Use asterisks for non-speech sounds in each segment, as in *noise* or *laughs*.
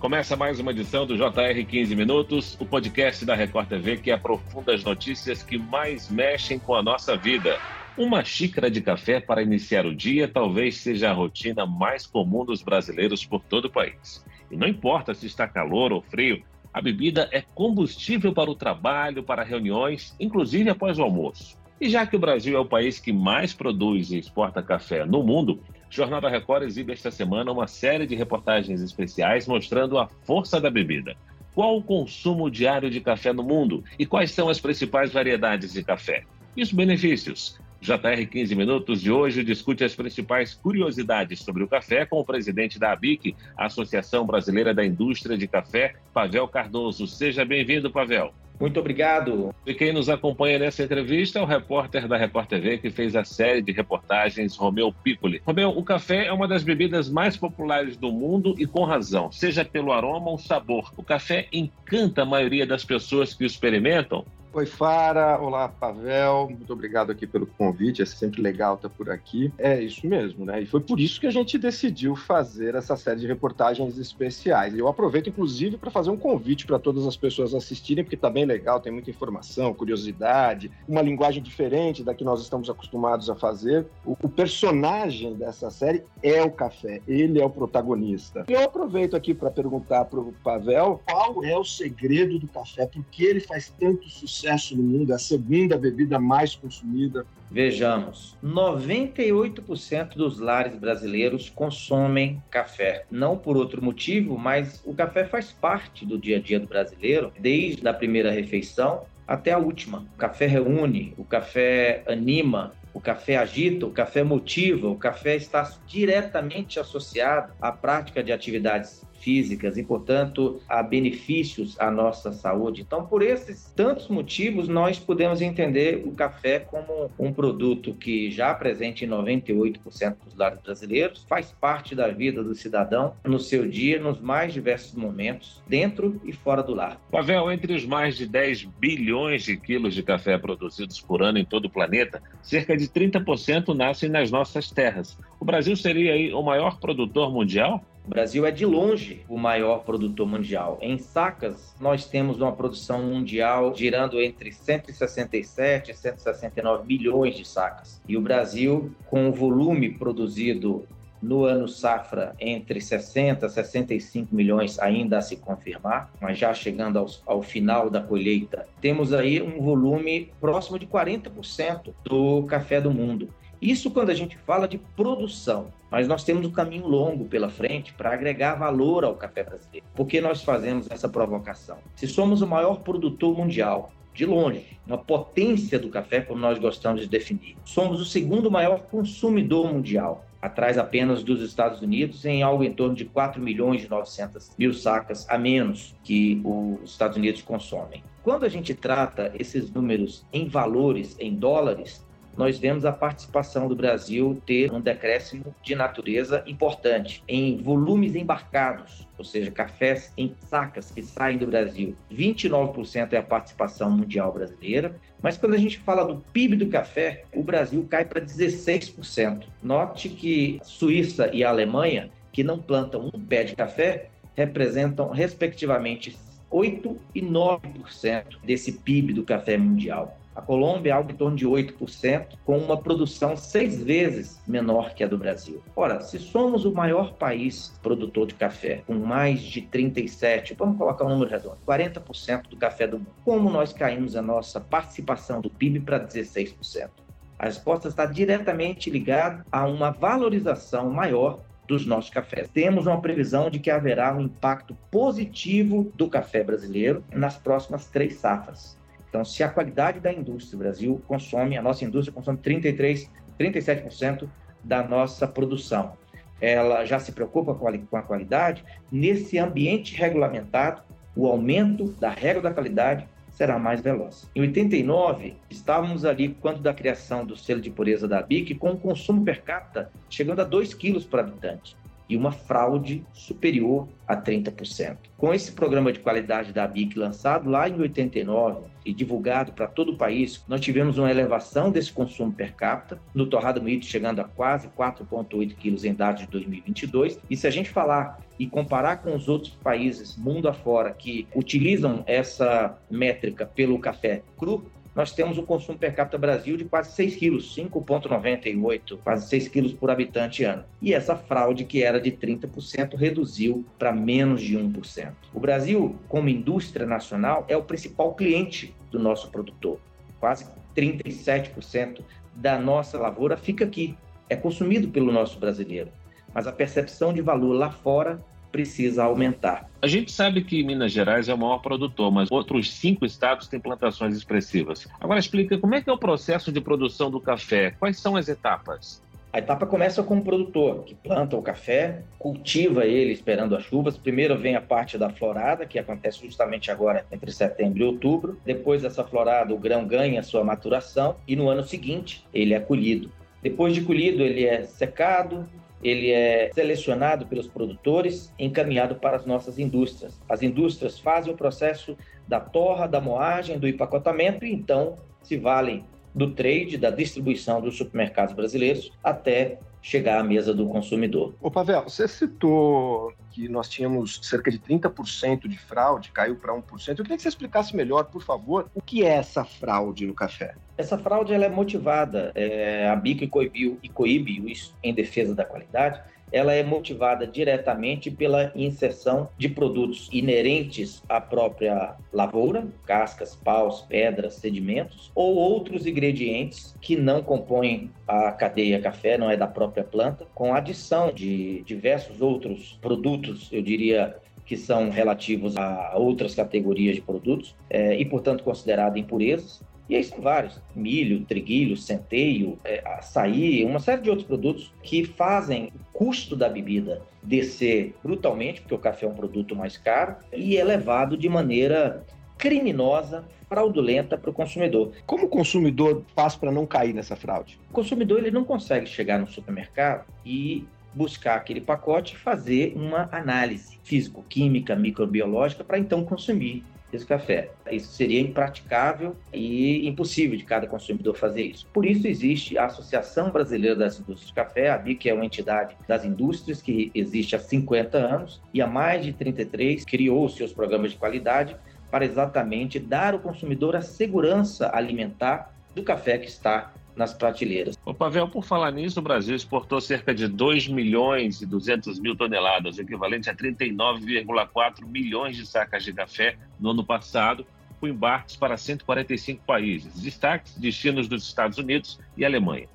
Começa mais uma edição do JR 15 Minutos, o podcast da Record TV que aprofunda as notícias que mais mexem com a nossa vida. Uma xícara de café para iniciar o dia talvez seja a rotina mais comum dos brasileiros por todo o país. E não importa se está calor ou frio, a bebida é combustível para o trabalho, para reuniões, inclusive após o almoço. E já que o Brasil é o país que mais produz e exporta café no mundo, Jornal da Record exibe esta semana uma série de reportagens especiais mostrando a força da bebida. Qual o consumo diário de café no mundo e quais são as principais variedades de café? E os benefícios? JR 15 Minutos de hoje discute as principais curiosidades sobre o café com o presidente da ABIC, Associação Brasileira da Indústria de Café, Pavel Cardoso. Seja bem-vindo, Pavel. Muito obrigado. E quem nos acompanha nessa entrevista é o repórter da Record TV que fez a série de reportagens Romeu Piccoli. Romeu, o café é uma das bebidas mais populares do mundo e com razão, seja pelo aroma ou sabor. O café encanta a maioria das pessoas que o experimentam Oi, Fara. Olá, Pavel. Muito obrigado aqui pelo convite. É sempre legal estar por aqui. É isso mesmo, né? E foi por isso que a gente decidiu fazer essa série de reportagens especiais. Eu aproveito, inclusive, para fazer um convite para todas as pessoas assistirem, porque está bem legal, tem muita informação, curiosidade, uma linguagem diferente da que nós estamos acostumados a fazer. O, o personagem dessa série é o café. Ele é o protagonista. E eu aproveito aqui para perguntar para o Pavel qual é o segredo do café, por que ele faz tanto sucesso sucesso no mundo, é a segunda bebida mais consumida. Vejamos, 98% dos lares brasileiros consomem café. Não por outro motivo, mas o café faz parte do dia a dia do brasileiro, desde a primeira refeição até a última. O café reúne, o café anima, o café agita, o café motiva, o café está diretamente associado à prática de atividades físicas e, portanto, a benefícios à nossa saúde. Então, por esses tantos motivos, nós podemos entender o café como um produto que já presente em 98% dos lares brasileiros, faz parte da vida do cidadão no seu dia, nos mais diversos momentos, dentro e fora do lar. Pavel, entre os mais de 10 bilhões de quilos de café produzidos por ano em todo o planeta, cerca de 30% nascem nas nossas terras. O Brasil seria aí o maior produtor mundial? O Brasil é de longe o maior produtor mundial. Em sacas, nós temos uma produção mundial girando entre 167 e 169 milhões de sacas. E o Brasil, com o volume produzido no ano safra entre 60 e 65 milhões ainda a se confirmar, mas já chegando ao, ao final da colheita, temos aí um volume próximo de 40% do café do mundo. Isso quando a gente fala de produção, mas nós temos um caminho longo pela frente para agregar valor ao café brasileiro. Por que nós fazemos essa provocação? Se somos o maior produtor mundial, de longe, uma potência do café, como nós gostamos de definir, somos o segundo maior consumidor mundial, atrás apenas dos Estados Unidos, em algo em torno de 4 milhões e 900 mil sacas a menos que os Estados Unidos consomem. Quando a gente trata esses números em valores, em dólares, nós vemos a participação do Brasil ter um decréscimo de natureza importante em volumes embarcados, ou seja, cafés em sacas que saem do Brasil. 29% é a participação mundial brasileira, mas quando a gente fala do PIB do café, o Brasil cai para 16%. Note que Suíça e Alemanha, que não plantam um pé de café, representam respectivamente 8 e 9% desse PIB do café mundial. A Colômbia é algo em torno de 8%, com uma produção seis vezes menor que a do Brasil. Ora, se somos o maior país produtor de café, com mais de 37, vamos colocar um número redondo, 40% do café do mundo, como nós caímos a nossa participação do PIB para 16%? A resposta está diretamente ligada a uma valorização maior dos nossos cafés. Temos uma previsão de que haverá um impacto positivo do café brasileiro nas próximas três safras. Então, se a qualidade da indústria, o Brasil consome, a nossa indústria consome 33, 37% da nossa produção. Ela já se preocupa com a, qualidade. Nesse ambiente regulamentado, o aumento da regra da qualidade será mais veloz. Em 89, estávamos ali, quando da criação do selo de pureza da BIC, com o consumo per capita chegando a 2 quilos por habitante. E uma fraude superior a 30%. Com esse programa de qualidade da BIC lançado lá em 89 e divulgado para todo o país, nós tivemos uma elevação desse consumo per capita, no torrado moído chegando a quase 4,8 quilos em dados de 2022. E se a gente falar e comparar com os outros países mundo afora que utilizam essa métrica pelo café cru, nós temos um consumo per capita Brasil de quase 6 quilos, 5,98, quase 6 quilos por habitante ano. E essa fraude, que era de 30%, reduziu para menos de 1%. O Brasil, como indústria nacional, é o principal cliente do nosso produtor. Quase 37% da nossa lavoura fica aqui, é consumido pelo nosso brasileiro. Mas a percepção de valor lá fora precisa aumentar. A gente sabe que Minas Gerais é o maior produtor, mas outros cinco estados têm plantações expressivas. Agora explica como é que é o processo de produção do café, quais são as etapas? A etapa começa com o produtor, que planta o café, cultiva ele esperando as chuvas. Primeiro vem a parte da florada, que acontece justamente agora entre setembro e outubro. Depois dessa florada, o grão ganha sua maturação e no ano seguinte ele é colhido. Depois de colhido, ele é secado, ele é selecionado pelos produtores, encaminhado para as nossas indústrias. As indústrias fazem o processo da torra, da moagem, do empacotamento e então se valem do trade, da distribuição dos supermercados brasileiros até chegar à mesa do consumidor. Ô Pavel, você citou que nós tínhamos cerca de 30% de fraude, caiu para 1%. Eu queria que você explicasse melhor, por favor, o que é essa fraude no café. Essa fraude ela é motivada, é, a BIC coibiu e coíbe isso em defesa da qualidade, ela é motivada diretamente pela inserção de produtos inerentes à própria lavoura, cascas, paus, pedras, sedimentos, ou outros ingredientes que não compõem a cadeia café, não é da própria planta, com adição de diversos outros produtos, eu diria que são relativos a outras categorias de produtos é, e, portanto, considerados impurezas. E aí são vários: milho, triguilho, centeio, é, açaí, uma série de outros produtos que fazem o custo da bebida descer brutalmente, porque o café é um produto mais caro, e é levado de maneira criminosa, fraudulenta para o consumidor. Como o consumidor faz para não cair nessa fraude? O consumidor ele não consegue chegar no supermercado e buscar aquele pacote e fazer uma análise físico-química, microbiológica para então consumir esse café. Isso seria impraticável e impossível de cada consumidor fazer isso. Por isso existe a Associação Brasileira das Indústrias de Café, a BIC é uma entidade das indústrias que existe há 50 anos e há mais de 33 criou seus programas de qualidade para exatamente dar ao consumidor a segurança alimentar do café que está nas prateleiras. O Pavel, por falar nisso, o Brasil exportou cerca de 2 milhões e 200 mil toneladas, equivalente a 39,4 milhões de sacas de café no ano passado, com embarques para 145 países, destaques destinos dos Estados Unidos e Alemanha.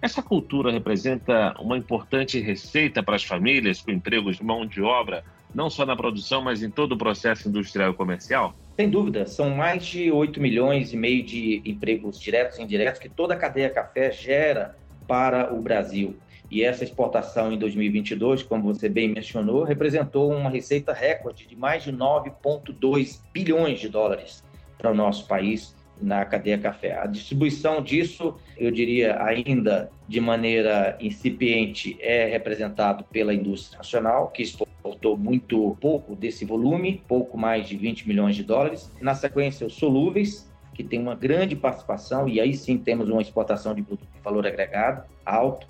Essa cultura representa uma importante receita para as famílias com empregos de mão de obra, não só na produção, mas em todo o processo industrial e comercial? Sem dúvida, são mais de 8 milhões e meio de empregos diretos e indiretos que toda a cadeia café gera para o Brasil. E essa exportação em 2022, como você bem mencionou, representou uma receita recorde de mais de 9,2 bilhões de dólares para o nosso país na cadeia café. A distribuição disso, eu diria ainda de maneira incipiente, é representado pela indústria nacional, que exportou muito pouco desse volume, pouco mais de 20 milhões de dólares. Na sequência, os solúveis, que tem uma grande participação, e aí sim temos uma exportação de produto de valor agregado alto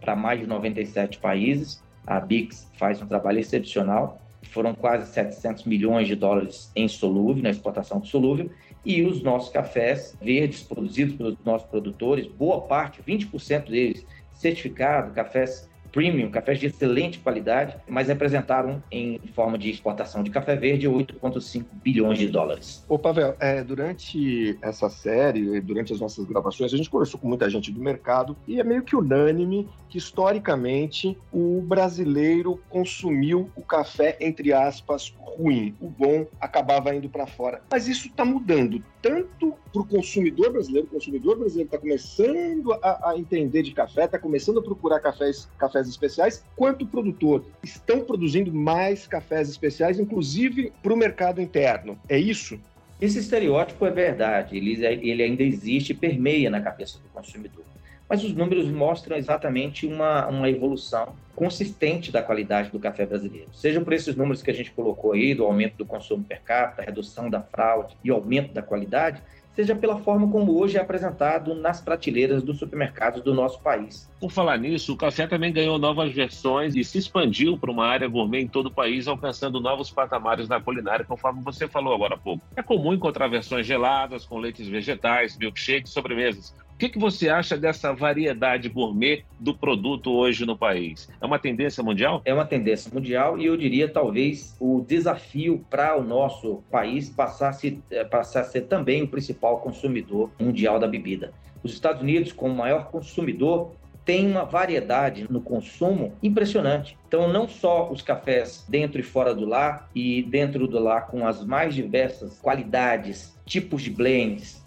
para mais de 97 países. A BIX faz um trabalho excepcional. Foram quase 700 milhões de dólares em solúvel, na exportação de solúvel, e os nossos cafés verdes produzidos pelos nossos produtores, boa parte, 20% deles certificados, cafés premium, cafés de excelente qualidade, mas representaram em forma de exportação de café verde 8,5 bilhões de dólares. Ô Pavel, é, durante essa série, durante as nossas gravações, a gente conversou com muita gente do mercado e é meio que unânime que historicamente o brasileiro consumiu o café entre aspas ruim, o bom acabava indo para fora. Mas isso está mudando tanto para o consumidor brasileiro, o consumidor brasileiro está começando a, a, entender de café, está começando a procurar cafés, cafés especiais, quanto o produtor estão produzindo mais cafés especiais, inclusive para o mercado interno. É isso? Esse estereótipo é verdade, ele, ele ainda existe permeia na cabeça do consumidor. Mas os números mostram exatamente uma, uma evolução consistente da qualidade do café brasileiro. Seja por esses números que a gente colocou aí, do aumento do consumo per capita, redução da fraude e aumento da qualidade, seja pela forma como hoje é apresentado nas prateleiras dos supermercados do nosso país. Por falar nisso, o café também ganhou novas versões e se expandiu para uma área gourmet em todo o país, alcançando novos patamares na culinária, conforme você falou agora há pouco. É comum encontrar versões geladas, com leites vegetais, milkshakes, sobremesas. O que, que você acha dessa variedade gourmet do produto hoje no país? É uma tendência mundial? É uma tendência mundial e eu diria talvez o desafio para o nosso país passar a, se, eh, passar a ser também o principal consumidor mundial da bebida. Os Estados Unidos, como maior consumidor, tem uma variedade no consumo impressionante. Então, não só os cafés dentro e fora do lar, e dentro do lar com as mais diversas qualidades, tipos de blends,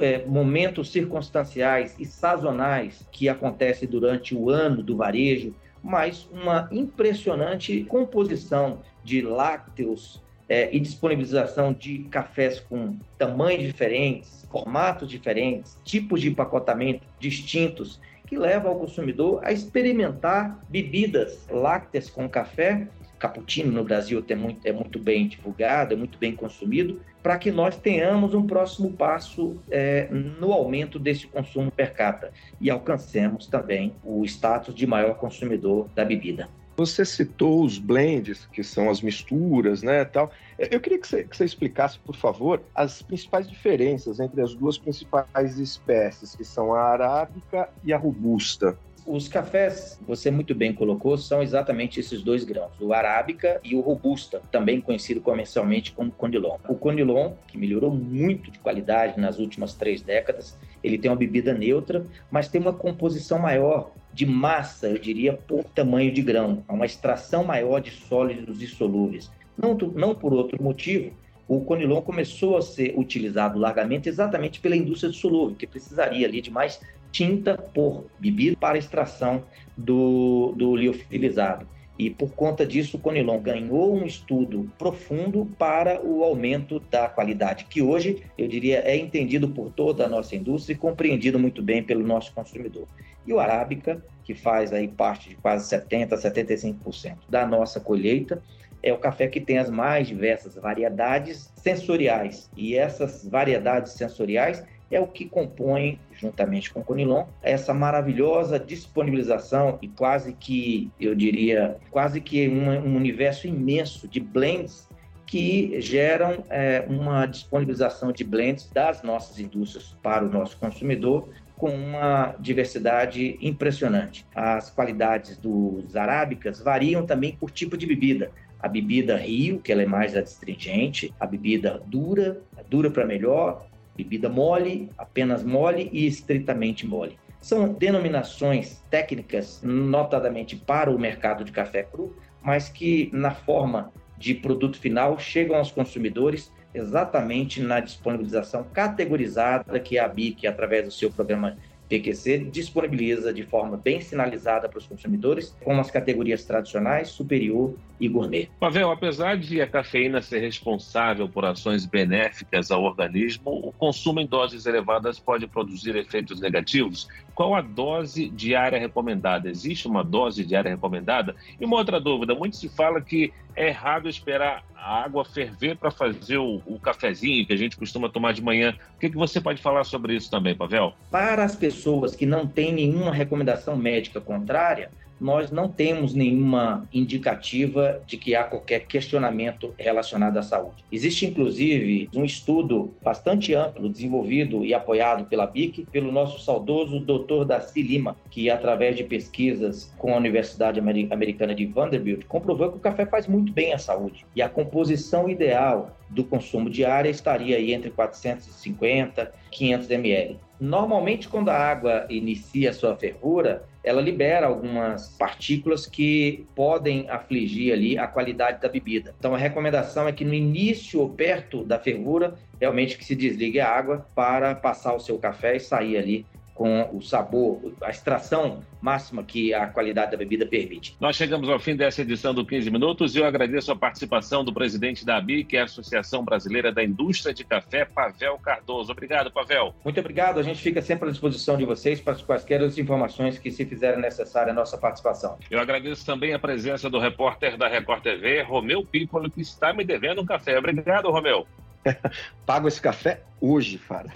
é, momentos circunstanciais e sazonais que acontecem durante o ano do varejo, mas uma impressionante composição de lácteos é, e disponibilização de cafés com tamanhos diferentes, formatos diferentes, tipos de empacotamento distintos, que leva ao consumidor a experimentar bebidas lácteas com café cappuccino no Brasil é muito, é muito bem divulgado, é muito bem consumido, para que nós tenhamos um próximo passo é, no aumento desse consumo per capita e alcancemos também o status de maior consumidor da bebida. Você citou os blends, que são as misturas, né, tal. Eu queria que você, que você, explicasse, por favor, as principais diferenças entre as duas principais espécies, que são a arábica e a robusta. Os cafés, você muito bem colocou, são exatamente esses dois grãos, o arábica e o robusta, também conhecido comercialmente como conilon. O conilon, que melhorou muito de qualidade nas últimas três décadas, ele tem uma bebida neutra, mas tem uma composição maior de massa, eu diria, por tamanho de grão, uma extração maior de sólidos e solúveis. Não, não por outro motivo, o conilon começou a ser utilizado largamente exatamente pela indústria de solúvel, que precisaria ali de mais tinta por bebida para extração do, do liofilizado. E por conta disso, o Conilon ganhou um estudo profundo para o aumento da qualidade, que hoje, eu diria, é entendido por toda a nossa indústria e compreendido muito bem pelo nosso consumidor. E o Arábica, que faz aí parte de quase 70%, 75% da nossa colheita, é o café que tem as mais diversas variedades sensoriais. E essas variedades sensoriais é o que compõe, juntamente com o Conilon, essa maravilhosa disponibilização e quase que, eu diria, quase que um, um universo imenso de blends que geram é, uma disponibilização de blends das nossas indústrias para o nosso consumidor com uma diversidade impressionante. As qualidades dos arábicas variam também por tipo de bebida. A bebida Rio, que ela é mais astringente, a bebida dura, dura para melhor, bebida mole, apenas mole e estritamente mole. São denominações técnicas, notadamente para o mercado de café cru, mas que na forma de produto final chegam aos consumidores exatamente na disponibilização categorizada que a BIC, através do seu programa PQC disponibiliza de forma bem sinalizada para os consumidores, com as categorias tradicionais, superior e gourmet. Pavel, apesar de a cafeína ser responsável por ações benéficas ao organismo, o consumo em doses elevadas pode produzir efeitos negativos. Qual a dose diária recomendada? Existe uma dose diária recomendada? E uma outra dúvida: muito se fala que é errado esperar a água ferver para fazer o, o, cafezinho que a gente costuma tomar de manhã. O que, que você pode falar sobre isso também, Pavel? Para as pessoas que não têm nenhuma recomendação médica contrária, nós não temos nenhuma indicativa de que há qualquer questionamento relacionado à saúde. Existe, inclusive, um estudo bastante amplo, desenvolvido e apoiado pela BIC, pelo nosso saudoso doutor Darcy Lima, que, através de pesquisas com a Universidade Americana de Vanderbilt, comprovou que o café faz muito bem à saúde. E a composição ideal do consumo diário estaria aí entre 450 e 500 ml. Normalmente, quando a água inicia a sua fervura, ela libera algumas partículas que podem afligir ali a qualidade da bebida. Então, a recomendação é que no início ou perto da fervura, realmente que se desligue a água para passar o seu café e sair ali com o sabor, a extração máxima que a qualidade da bebida permite. Nós chegamos ao fim dessa edição do 15 Minutos e eu agradeço a participação do presidente da ABI, que é a Associação Brasileira da Indústria de Café, Pavel Cardoso. Obrigado, Pavel. Muito obrigado. A gente fica sempre à disposição de vocês para quaisquer as informações que se fizerem necessária a nossa participação. Eu agradeço também a presença do repórter da Record TV, Romeu Piccolo, que está me devendo um café. Obrigado, Romeu. *laughs* Pago esse café hoje, Fara.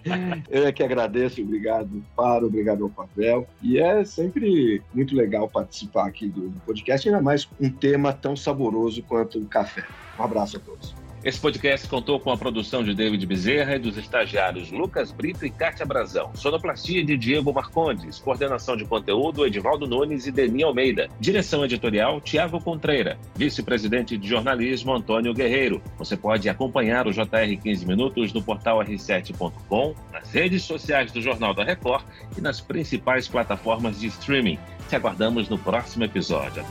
*laughs* Eu é que agradeço, obrigado, Faro, obrigado ao Pavel. E é sempre muito legal participar aqui do podcast, ainda mais um tema tão saboroso quanto o café. Um abraço a todos. Esse podcast contou com a produção de David Bezerra e dos estagiários Lucas Brito e Kátia Brazão. Sonoplastia de Diego Marcondes. Coordenação de conteúdo Edivaldo Nunes e Deni Almeida. Direção editorial Tiago Contreira. Vice-presidente de jornalismo Antônio Guerreiro. Você pode acompanhar o JR 15 Minutos no portal r7.com, nas redes sociais do Jornal da Record e nas principais plataformas de streaming. Te aguardamos no próximo episódio.